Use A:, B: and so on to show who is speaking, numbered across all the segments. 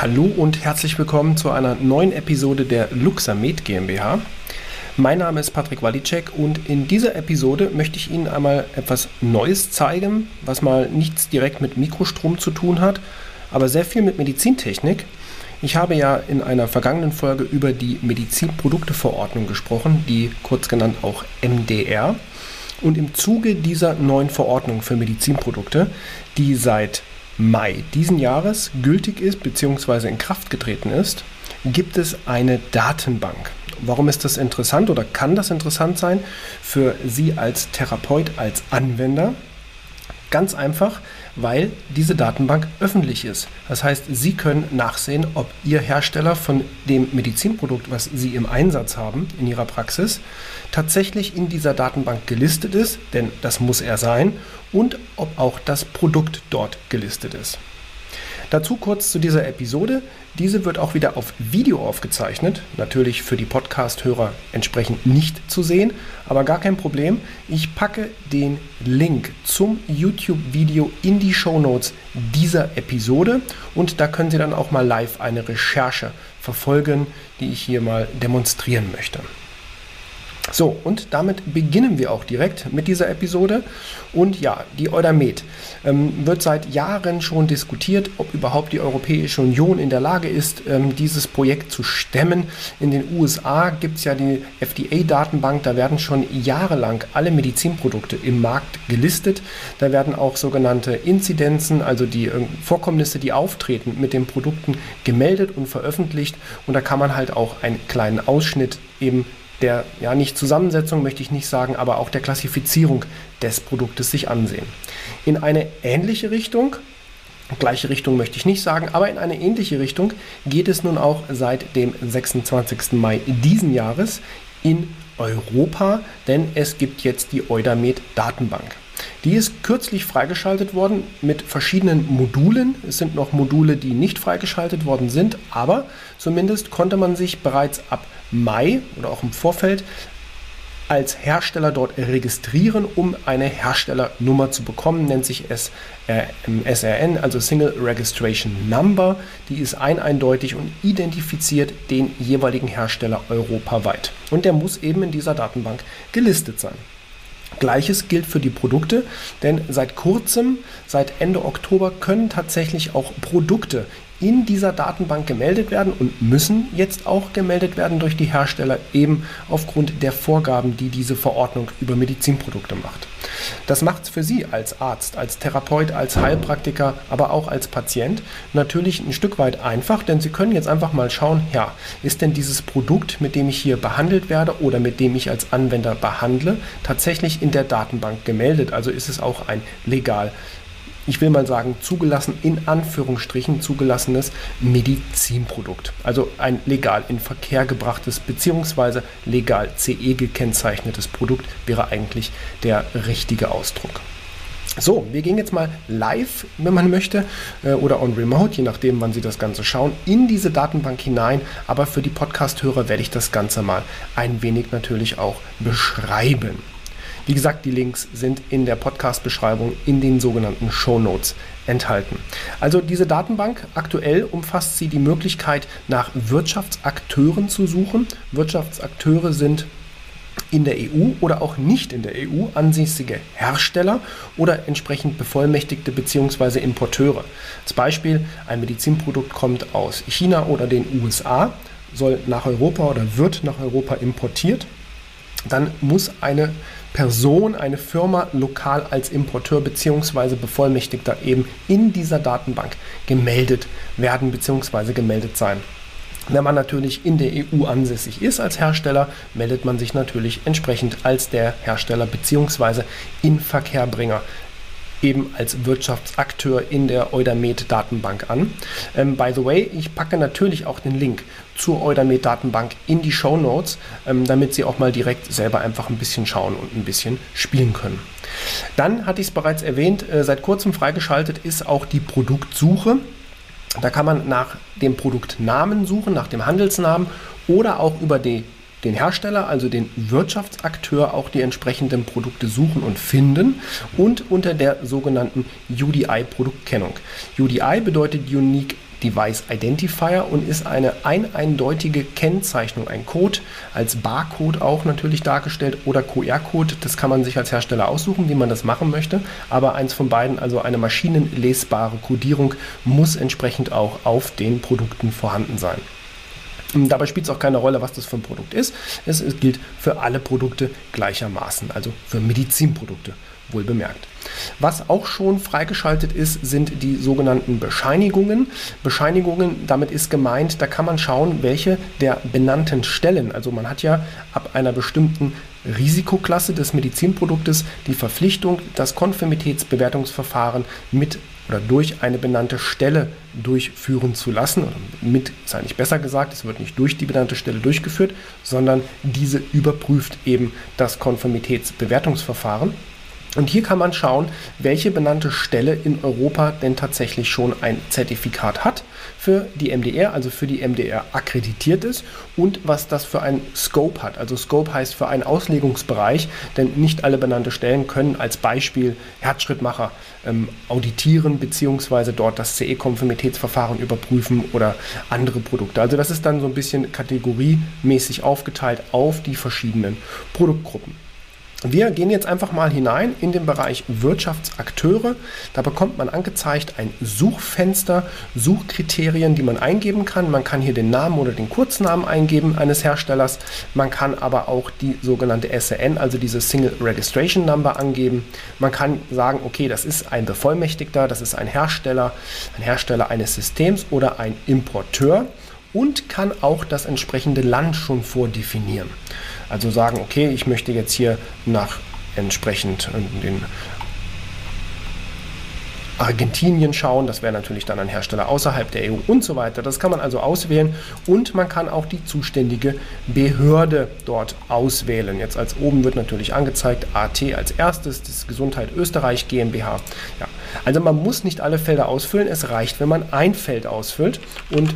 A: Hallo und herzlich willkommen zu einer neuen Episode der Luxamed GmbH. Mein Name ist Patrick Walicek und in dieser Episode möchte ich Ihnen einmal etwas Neues zeigen, was mal nichts direkt mit Mikrostrom zu tun hat, aber sehr viel mit Medizintechnik. Ich habe ja in einer vergangenen Folge über die Medizinprodukteverordnung gesprochen, die kurz genannt auch MDR. Und im Zuge dieser neuen Verordnung für Medizinprodukte, die seit Mai diesen Jahres gültig ist bzw. in Kraft getreten ist, gibt es eine Datenbank. Warum ist das interessant oder kann das interessant sein für Sie als Therapeut, als Anwender? Ganz einfach, weil diese Datenbank öffentlich ist. Das heißt, Sie können nachsehen, ob Ihr Hersteller von dem Medizinprodukt, was Sie im Einsatz haben in Ihrer Praxis, tatsächlich in dieser Datenbank gelistet ist, denn das muss er sein, und ob auch das Produkt dort gelistet ist. Dazu kurz zu dieser Episode. Diese wird auch wieder auf Video aufgezeichnet. Natürlich für die Podcast-Hörer entsprechend nicht zu sehen, aber gar kein Problem. Ich packe den Link zum YouTube-Video in die Show Notes dieser Episode und da können Sie dann auch mal live eine Recherche verfolgen, die ich hier mal demonstrieren möchte. So, und damit beginnen wir auch direkt mit dieser Episode. Und ja, die Eudamed ähm, wird seit Jahren schon diskutiert, ob überhaupt die Europäische Union in der Lage ist, ähm, dieses Projekt zu stemmen. In den USA gibt es ja die FDA-Datenbank, da werden schon jahrelang alle Medizinprodukte im Markt gelistet. Da werden auch sogenannte Inzidenzen, also die äh, Vorkommnisse, die auftreten mit den Produkten, gemeldet und veröffentlicht. Und da kann man halt auch einen kleinen Ausschnitt eben der, ja nicht Zusammensetzung möchte ich nicht sagen, aber auch der Klassifizierung des Produktes sich ansehen. In eine ähnliche Richtung, gleiche Richtung möchte ich nicht sagen, aber in eine ähnliche Richtung geht es nun auch seit dem 26. Mai diesen Jahres in Europa, denn es gibt jetzt die Eudamed Datenbank. Die ist kürzlich freigeschaltet worden mit verschiedenen Modulen. Es sind noch Module, die nicht freigeschaltet worden sind, aber zumindest konnte man sich bereits ab Mai oder auch im Vorfeld als Hersteller dort registrieren, um eine Herstellernummer zu bekommen, nennt sich es äh, SRN, also Single Registration Number. Die ist ein eindeutig und identifiziert den jeweiligen Hersteller europaweit. Und der muss eben in dieser Datenbank gelistet sein. Gleiches gilt für die Produkte, denn seit kurzem, seit Ende Oktober, können tatsächlich auch Produkte in dieser Datenbank gemeldet werden und müssen jetzt auch gemeldet werden durch die Hersteller, eben aufgrund der Vorgaben, die diese Verordnung über Medizinprodukte macht. Das macht es für Sie als Arzt, als Therapeut, als Heilpraktiker, aber auch als Patient natürlich ein Stück weit einfach, denn Sie können jetzt einfach mal schauen, ja, ist denn dieses Produkt, mit dem ich hier behandelt werde oder mit dem ich als Anwender behandle, tatsächlich in der Datenbank gemeldet? Also ist es auch ein legal ich will mal sagen, zugelassen, in Anführungsstrichen zugelassenes Medizinprodukt. Also ein legal in Verkehr gebrachtes bzw. legal CE gekennzeichnetes Produkt wäre eigentlich der richtige Ausdruck. So, wir gehen jetzt mal live, wenn man möchte, äh, oder on remote, je nachdem, wann Sie das Ganze schauen, in diese Datenbank hinein. Aber für die Podcast-Hörer werde ich das Ganze mal ein wenig natürlich auch beschreiben. Wie gesagt, die Links sind in der Podcast-Beschreibung in den sogenannten Show Notes enthalten. Also diese Datenbank, aktuell umfasst sie die Möglichkeit, nach Wirtschaftsakteuren zu suchen. Wirtschaftsakteure sind in der EU oder auch nicht in der EU ansässige Hersteller oder entsprechend Bevollmächtigte bzw. Importeure. Als Beispiel, ein Medizinprodukt kommt aus China oder den USA, soll nach Europa oder wird nach Europa importiert. Dann muss eine Person, eine Firma lokal als Importeur bzw. Bevollmächtigter eben in dieser Datenbank gemeldet werden bzw. gemeldet sein. Wenn man natürlich in der EU ansässig ist als Hersteller, meldet man sich natürlich entsprechend als der Hersteller bzw. Inverkehrbringer eben als Wirtschaftsakteur in der Eudamed-Datenbank an. Ähm, by the way, ich packe natürlich auch den Link zur Eudamed-Datenbank in die Show Notes, ähm, damit Sie auch mal direkt selber einfach ein bisschen schauen und ein bisschen spielen können. Dann hatte ich es bereits erwähnt, äh, seit kurzem freigeschaltet ist auch die Produktsuche. Da kann man nach dem Produktnamen suchen, nach dem Handelsnamen oder auch über die den Hersteller, also den Wirtschaftsakteur, auch die entsprechenden Produkte suchen und finden und unter der sogenannten UDI-Produktkennung. UDI bedeutet Unique Device Identifier und ist eine ein eindeutige Kennzeichnung, ein Code, als Barcode auch natürlich dargestellt oder QR-Code. Das kann man sich als Hersteller aussuchen, wie man das machen möchte. Aber eins von beiden, also eine maschinenlesbare Codierung, muss entsprechend auch auf den Produkten vorhanden sein. Dabei spielt es auch keine Rolle, was das für ein Produkt ist. Es, es gilt für alle Produkte gleichermaßen, also für Medizinprodukte wohl bemerkt. Was auch schon freigeschaltet ist, sind die sogenannten Bescheinigungen. Bescheinigungen, damit ist gemeint, da kann man schauen, welche der benannten Stellen, also man hat ja ab einer bestimmten Risikoklasse des Medizinproduktes die Verpflichtung, das Konformitätsbewertungsverfahren mit oder durch eine benannte Stelle durchführen zu lassen. Oder mit ist eigentlich besser gesagt, es wird nicht durch die benannte Stelle durchgeführt, sondern diese überprüft eben das Konformitätsbewertungsverfahren. Und hier kann man schauen, welche benannte Stelle in Europa denn tatsächlich schon ein Zertifikat hat für die MDR, also für die MDR akkreditiert ist und was das für ein Scope hat. Also Scope heißt für einen Auslegungsbereich, denn nicht alle benannte Stellen können als Beispiel Herzschrittmacher ähm, auditieren bzw. dort das CE-Konformitätsverfahren überprüfen oder andere Produkte. Also das ist dann so ein bisschen kategoriemäßig aufgeteilt auf die verschiedenen Produktgruppen. Wir gehen jetzt einfach mal hinein in den Bereich Wirtschaftsakteure. Da bekommt man angezeigt ein Suchfenster, Suchkriterien, die man eingeben kann. Man kann hier den Namen oder den Kurznamen eingeben eines Herstellers. Man kann aber auch die sogenannte SRN, also diese Single Registration Number angeben. Man kann sagen, okay, das ist ein Bevollmächtigter, das ist ein Hersteller, ein Hersteller eines Systems oder ein Importeur und kann auch das entsprechende Land schon vordefinieren. Also sagen, okay, ich möchte jetzt hier nach entsprechend den Argentinien schauen. Das wäre natürlich dann ein Hersteller außerhalb der EU und so weiter. Das kann man also auswählen und man kann auch die zuständige Behörde dort auswählen. Jetzt als oben wird natürlich angezeigt AT als erstes, das Gesundheit Österreich GmbH. Ja. Also man muss nicht alle Felder ausfüllen. Es reicht, wenn man ein Feld ausfüllt und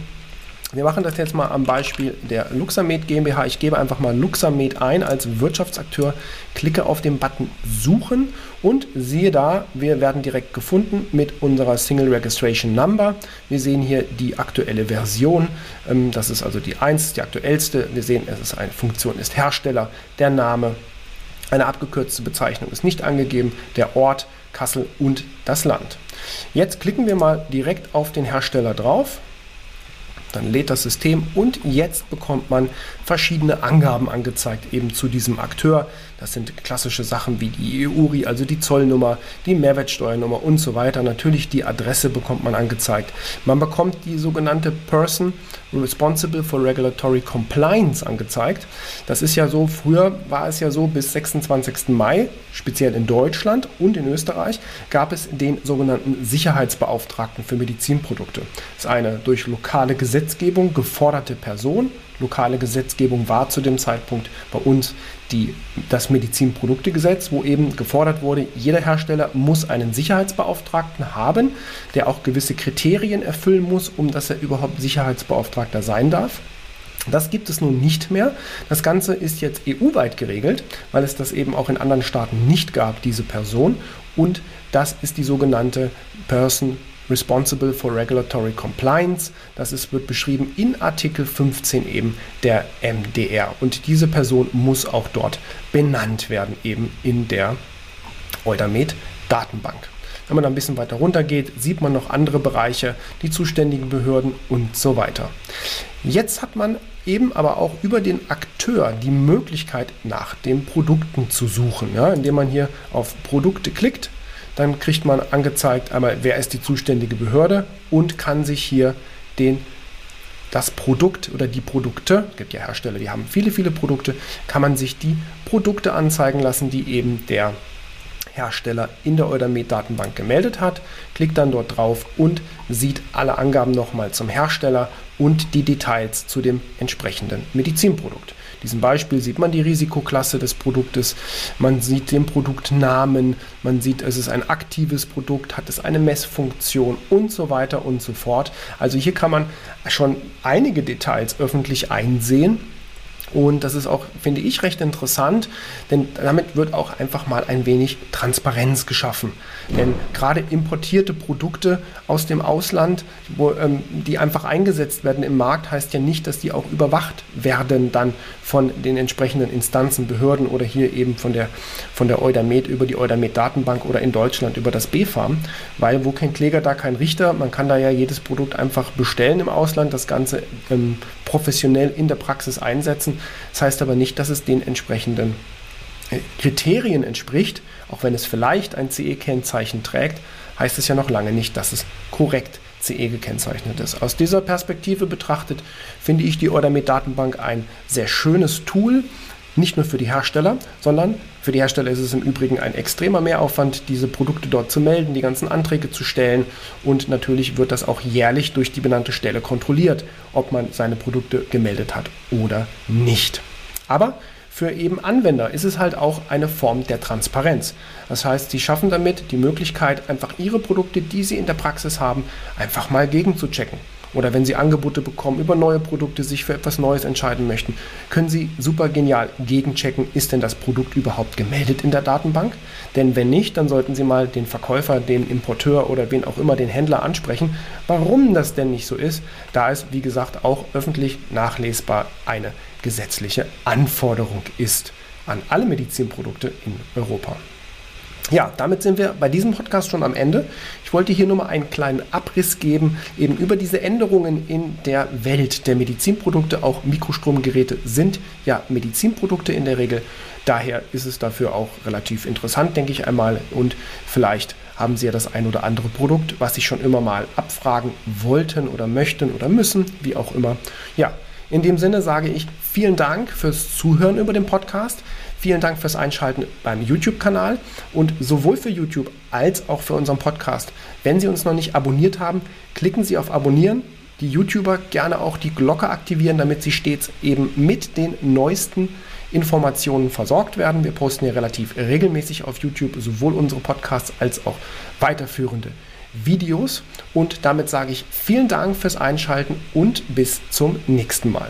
A: wir machen das jetzt mal am Beispiel der Luxamed GmbH. Ich gebe einfach mal Luxamed ein als Wirtschaftsakteur, klicke auf den Button Suchen und siehe da, wir werden direkt gefunden mit unserer Single Registration Number. Wir sehen hier die aktuelle Version. Ähm, das ist also die 1, die aktuellste. Wir sehen, es ist eine Funktion, ist Hersteller, der Name, eine abgekürzte Bezeichnung ist nicht angegeben, der Ort, Kassel und das Land. Jetzt klicken wir mal direkt auf den Hersteller drauf. Dann lädt das System und jetzt bekommt man verschiedene Angaben angezeigt eben zu diesem Akteur. Das sind klassische Sachen wie die EURI, also die Zollnummer, die Mehrwertsteuernummer und so weiter. Natürlich die Adresse bekommt man angezeigt. Man bekommt die sogenannte Person Responsible for Regulatory Compliance angezeigt. Das ist ja so, früher war es ja so, bis 26. Mai, speziell in Deutschland und in Österreich, gab es den sogenannten Sicherheitsbeauftragten für Medizinprodukte. Das ist eine durch lokale Gesetzgebung geforderte Person, lokale Gesetzgebung war zu dem Zeitpunkt bei uns die, das Medizinproduktegesetz, wo eben gefordert wurde, jeder Hersteller muss einen Sicherheitsbeauftragten haben, der auch gewisse Kriterien erfüllen muss, um dass er überhaupt Sicherheitsbeauftragter sein darf. Das gibt es nun nicht mehr. Das Ganze ist jetzt EU-weit geregelt, weil es das eben auch in anderen Staaten nicht gab, diese Person. Und das ist die sogenannte Person Responsible for Regulatory Compliance. Das ist, wird beschrieben in Artikel 15 eben der MDR. Und diese Person muss auch dort benannt werden, eben in der Eudamed Datenbank. Wenn man ein bisschen weiter runter geht, sieht man noch andere Bereiche, die zuständigen Behörden und so weiter. Jetzt hat man eben aber auch über den Akteur die Möglichkeit, nach den Produkten zu suchen, ja, indem man hier auf Produkte klickt dann kriegt man angezeigt einmal, wer ist die zuständige Behörde und kann sich hier den das Produkt oder die Produkte, es gibt ja Hersteller, die haben viele, viele Produkte, kann man sich die Produkte anzeigen lassen, die eben der Hersteller in der Eudamed-Datenbank gemeldet hat, klickt dann dort drauf und sieht alle Angaben nochmal zum Hersteller und die Details zu dem entsprechenden Medizinprodukt diesem Beispiel sieht man die Risikoklasse des Produktes, man sieht den Produktnamen, man sieht, es ist ein aktives Produkt, hat es eine Messfunktion und so weiter und so fort. Also hier kann man schon einige Details öffentlich einsehen Und das ist auch, finde ich, recht interessant, denn damit wird auch einfach mal ein wenig Transparenz geschaffen. Denn gerade importierte Produkte aus dem Ausland, wo, ähm, die einfach eingesetzt werden im Markt, heißt ja nicht, dass die auch überwacht werden dann von den entsprechenden Instanzen, Behörden oder hier eben von der, von der Eudamed über die Eudamed-Datenbank oder in Deutschland über das BfArM, weil wo kein Kläger, da kein Richter. Man kann da ja jedes Produkt einfach bestellen im Ausland, das Ganze ähm, professionell in der Praxis einsetzen. Das heißt aber nicht, dass es den entsprechenden äh, Kriterien entspricht, auch wenn es vielleicht ein CE-Kennzeichen trägt, heißt es ja noch lange nicht, dass es korrekt CE gekennzeichnet ist. Aus dieser Perspektive betrachtet finde ich die Ordermed-Datenbank ein sehr schönes Tool, nicht nur für die Hersteller, sondern für die Hersteller ist es im Übrigen ein extremer Mehraufwand, diese Produkte dort zu melden, die ganzen Anträge zu stellen und natürlich wird das auch jährlich durch die benannte Stelle kontrolliert, ob man seine Produkte gemeldet hat oder nicht. Aber für eben Anwender ist es halt auch eine Form der Transparenz. Das heißt, sie schaffen damit die Möglichkeit, einfach ihre Produkte, die sie in der Praxis haben, einfach mal gegenzuchecken. Oder wenn Sie Angebote bekommen über neue Produkte, sich für etwas Neues entscheiden möchten, können Sie super genial gegenchecken, ist denn das Produkt überhaupt gemeldet in der Datenbank? Denn wenn nicht, dann sollten Sie mal den Verkäufer, den Importeur oder wen auch immer, den Händler ansprechen, warum das denn nicht so ist, da es, wie gesagt, auch öffentlich nachlesbar eine gesetzliche Anforderung ist an alle Medizinprodukte in Europa. Ja, damit sind wir bei diesem Podcast schon am Ende. Ich wollte hier nur mal einen kleinen Abriss geben, eben über diese Änderungen in der Welt der Medizinprodukte. Auch Mikrostromgeräte sind ja Medizinprodukte in der Regel. Daher ist es dafür auch relativ interessant, denke ich einmal. Und vielleicht haben Sie ja das ein oder andere Produkt, was Sie schon immer mal abfragen wollten oder möchten oder müssen, wie auch immer. Ja, in dem Sinne sage ich vielen Dank fürs Zuhören über den Podcast. Vielen Dank fürs Einschalten beim YouTube-Kanal und sowohl für YouTube als auch für unseren Podcast. Wenn Sie uns noch nicht abonniert haben, klicken Sie auf Abonnieren. Die YouTuber gerne auch die Glocke aktivieren, damit Sie stets eben mit den neuesten Informationen versorgt werden. Wir posten ja relativ regelmäßig auf YouTube sowohl unsere Podcasts als auch weiterführende Videos. Und damit sage ich vielen Dank fürs Einschalten und bis zum nächsten Mal.